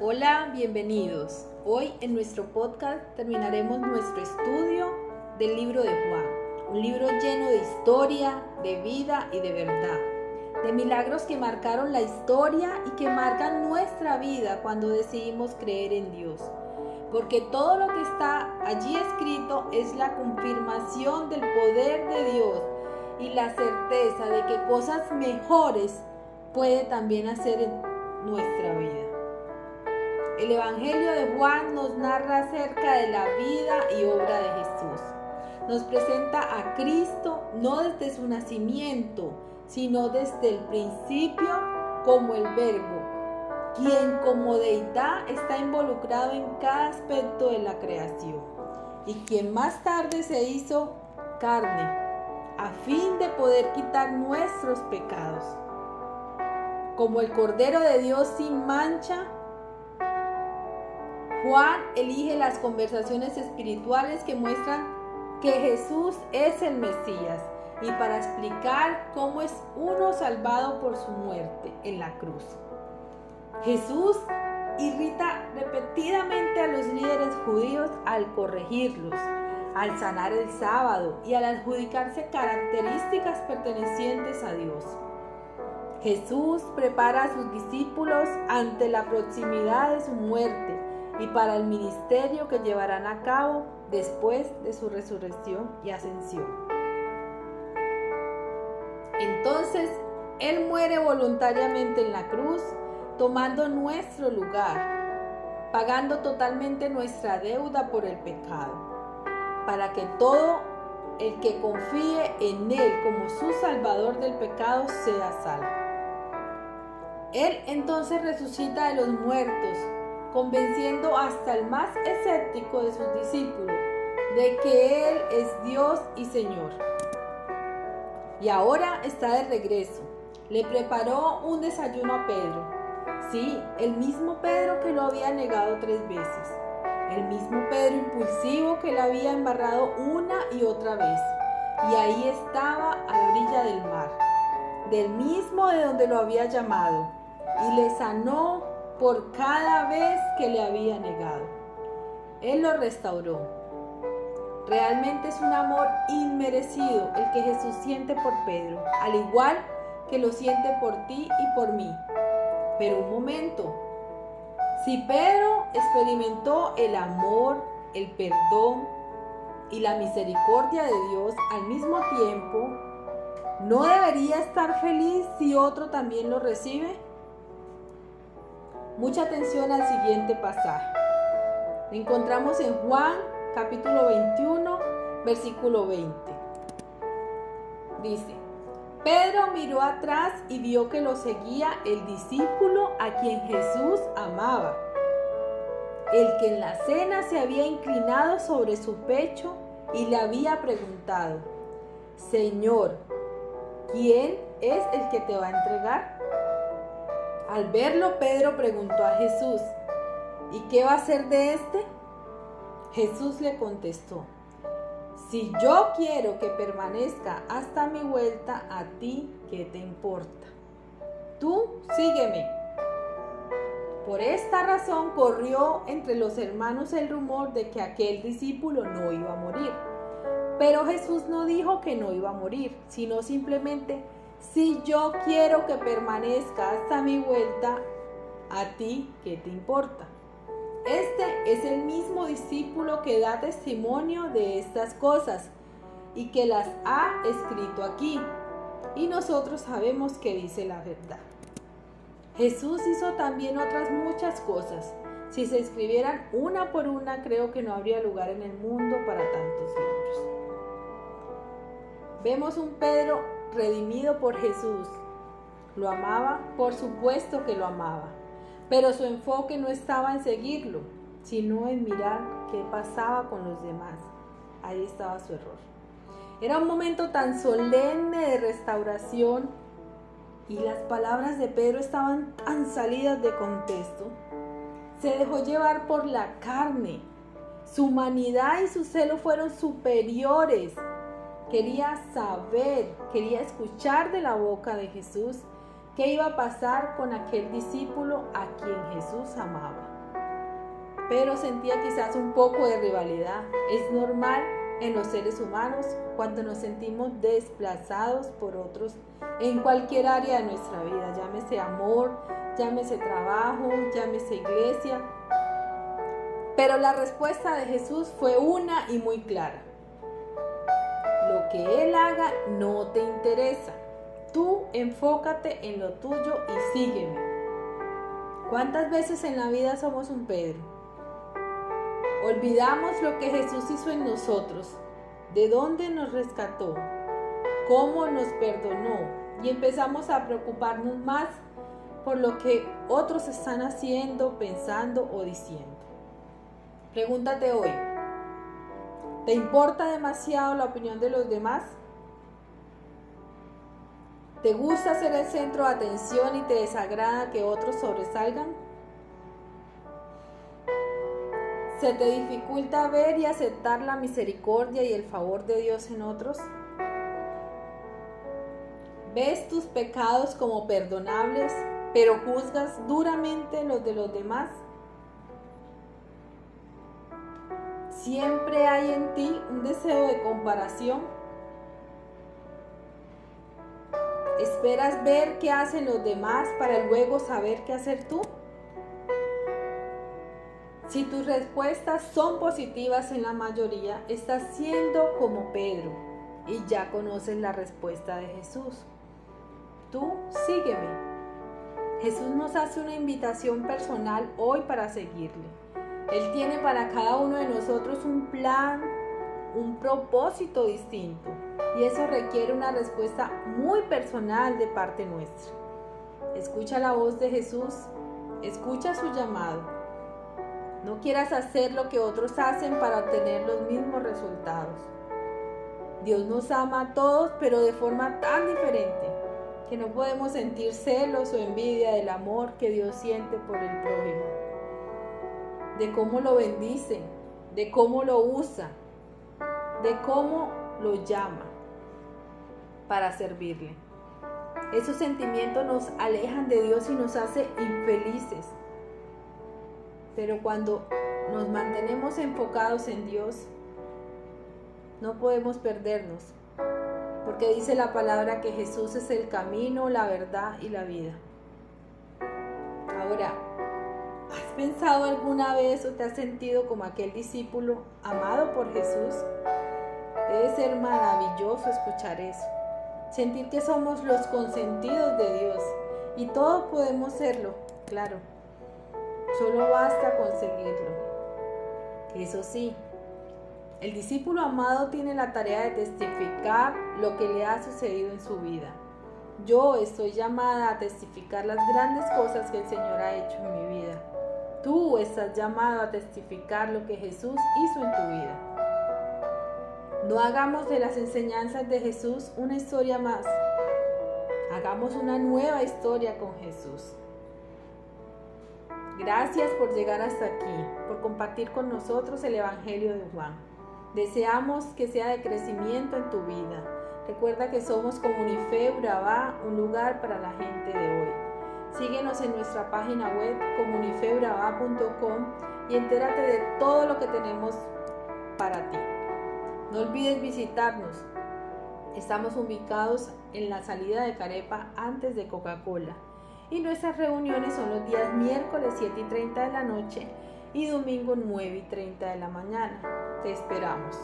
Hola, bienvenidos. Hoy en nuestro podcast terminaremos nuestro estudio del libro de Juan, un libro lleno de historia, de vida y de verdad, de milagros que marcaron la historia y que marcan nuestra vida cuando decidimos creer en Dios. Porque todo lo que está allí escrito es la confirmación del poder de Dios y la certeza de que cosas mejores puede también hacer en nuestra vida. El Evangelio de Juan nos narra acerca de la vida y obra de Jesús. Nos presenta a Cristo no desde su nacimiento, sino desde el principio como el Verbo, quien como deidad está involucrado en cada aspecto de la creación y quien más tarde se hizo carne a fin de poder quitar nuestros pecados. Como el Cordero de Dios sin mancha, Juan elige las conversaciones espirituales que muestran que Jesús es el Mesías y para explicar cómo es uno salvado por su muerte en la cruz. Jesús irrita repetidamente a los líderes judíos al corregirlos, al sanar el sábado y al adjudicarse características pertenecientes a Dios. Jesús prepara a sus discípulos ante la proximidad de su muerte y para el ministerio que llevarán a cabo después de su resurrección y ascensión. Entonces, Él muere voluntariamente en la cruz, tomando nuestro lugar, pagando totalmente nuestra deuda por el pecado, para que todo el que confíe en Él como su Salvador del pecado sea salvo. Él entonces resucita de los muertos, convenciendo hasta el más escéptico de sus discípulos de que Él es Dios y Señor. Y ahora está de regreso. Le preparó un desayuno a Pedro. Sí, el mismo Pedro que lo había negado tres veces. El mismo Pedro impulsivo que le había embarrado una y otra vez. Y ahí estaba a la orilla del mar, del mismo de donde lo había llamado. Y le sanó por cada vez que le había negado. Él lo restauró. Realmente es un amor inmerecido el que Jesús siente por Pedro, al igual que lo siente por ti y por mí. Pero un momento, si Pedro experimentó el amor, el perdón y la misericordia de Dios al mismo tiempo, ¿no debería estar feliz si otro también lo recibe? Mucha atención al siguiente pasaje. encontramos en Juan capítulo 21, versículo 20. Dice, Pedro miró atrás y vio que lo seguía el discípulo a quien Jesús amaba, el que en la cena se había inclinado sobre su pecho y le había preguntado, Señor, ¿quién es el que te va a entregar? Al verlo, Pedro preguntó a Jesús, ¿y qué va a hacer de este? Jesús le contestó, si yo quiero que permanezca hasta mi vuelta, a ti, ¿qué te importa? Tú sígueme. Por esta razón corrió entre los hermanos el rumor de que aquel discípulo no iba a morir. Pero Jesús no dijo que no iba a morir, sino simplemente si yo quiero que permanezca hasta mi vuelta, a ti, ¿qué te importa? Este es el mismo discípulo que da testimonio de estas cosas y que las ha escrito aquí. Y nosotros sabemos que dice la verdad. Jesús hizo también otras muchas cosas. Si se escribieran una por una, creo que no habría lugar en el mundo para tantos libros. Vemos un Pedro redimido por Jesús. ¿Lo amaba? Por supuesto que lo amaba. Pero su enfoque no estaba en seguirlo, sino en mirar qué pasaba con los demás. Ahí estaba su error. Era un momento tan solemne de restauración y las palabras de Pedro estaban tan salidas de contexto. Se dejó llevar por la carne. Su humanidad y su celo fueron superiores quería saber, quería escuchar de la boca de Jesús qué iba a pasar con aquel discípulo a quien Jesús amaba. Pero sentía quizás un poco de rivalidad. Es normal en los seres humanos cuando nos sentimos desplazados por otros en cualquier área de nuestra vida, llámese amor, llámese trabajo, llámese iglesia. Pero la respuesta de Jesús fue una y muy clara. Que Él haga no te interesa. Tú enfócate en lo tuyo y sígueme. ¿Cuántas veces en la vida somos un Pedro? Olvidamos lo que Jesús hizo en nosotros, de dónde nos rescató, cómo nos perdonó y empezamos a preocuparnos más por lo que otros están haciendo, pensando o diciendo. Pregúntate hoy, ¿te importa demasiado la opinión de los demás? ¿Te gusta ser el centro de atención y te desagrada que otros sobresalgan? ¿Se te dificulta ver y aceptar la misericordia y el favor de Dios en otros? ¿Ves tus pecados como perdonables, pero juzgas duramente los de los demás? ¿Siempre hay en ti un deseo de comparación? ¿Esperas ver qué hacen los demás para luego saber qué hacer tú? Si tus respuestas son positivas en la mayoría, estás siendo como Pedro y ya conoces la respuesta de Jesús. Tú sígueme. Jesús nos hace una invitación personal hoy para seguirle. Él tiene para cada uno de nosotros un plan, un propósito distinto y eso requiere una respuesta muy personal de parte nuestra. Escucha la voz de Jesús, escucha su llamado. No quieras hacer lo que otros hacen para obtener los mismos resultados. Dios nos ama a todos, pero de forma tan diferente que no podemos sentir celos o envidia del amor que Dios siente por el prójimo, de cómo lo bendice, de cómo lo usa, de cómo lo llama para servirle. Esos sentimientos nos alejan de Dios y nos hace infelices. Pero cuando nos mantenemos enfocados en Dios, no podemos perdernos, porque dice la palabra que Jesús es el camino, la verdad y la vida. Ahora, ¿has pensado alguna vez o te has sentido como aquel discípulo amado por Jesús? Debe ser maravilloso escuchar eso sentir que somos los consentidos de Dios y todos podemos serlo, claro. Solo basta conseguirlo. Eso sí, el discípulo amado tiene la tarea de testificar lo que le ha sucedido en su vida. Yo estoy llamada a testificar las grandes cosas que el Señor ha hecho en mi vida. Tú estás llamado a testificar lo que Jesús hizo en tu vida. No hagamos de las enseñanzas de Jesús una historia más. Hagamos una nueva historia con Jesús. Gracias por llegar hasta aquí, por compartir con nosotros el Evangelio de Juan. Deseamos que sea de crecimiento en tu vida. Recuerda que somos Comunife Urabá, un lugar para la gente de hoy. Síguenos en nuestra página web comunifeurabá.com y entérate de todo lo que tenemos para ti. No olvides visitarnos. Estamos ubicados en la salida de Carepa antes de Coca-Cola. Y nuestras reuniones son los días miércoles 7 y 30 de la noche y domingo 9 y 30 de la mañana. Te esperamos.